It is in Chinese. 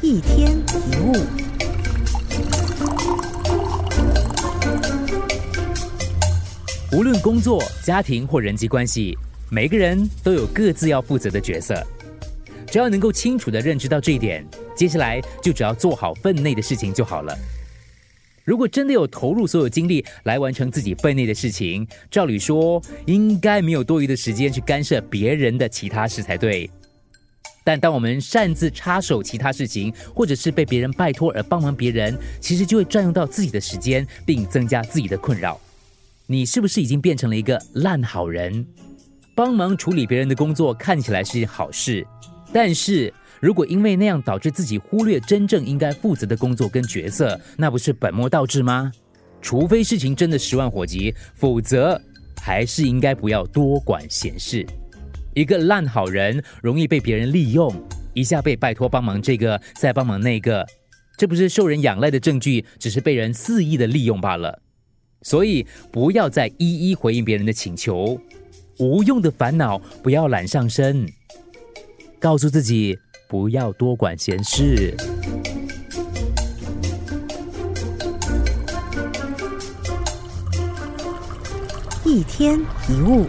一天一物。无论工作、家庭或人际关系，每个人都有各自要负责的角色。只要能够清楚的认知到这一点，接下来就只要做好分内的事情就好了。如果真的有投入所有精力来完成自己分内的事情，照理说应该没有多余的时间去干涉别人的其他事才对。但当我们擅自插手其他事情，或者是被别人拜托而帮忙别人，其实就会占用到自己的时间，并增加自己的困扰。你是不是已经变成了一个烂好人？帮忙处理别人的工作看起来是件好事，但是如果因为那样导致自己忽略真正应该负责的工作跟角色，那不是本末倒置吗？除非事情真的十万火急，否则还是应该不要多管闲事。一个烂好人容易被别人利用，一下被拜托帮忙这个，再帮忙那个，这不是受人仰赖的证据，只是被人肆意的利用罢了。所以不要再一一回应别人的请求，无用的烦恼不要揽上身。告诉自己不要多管闲事。一天一物。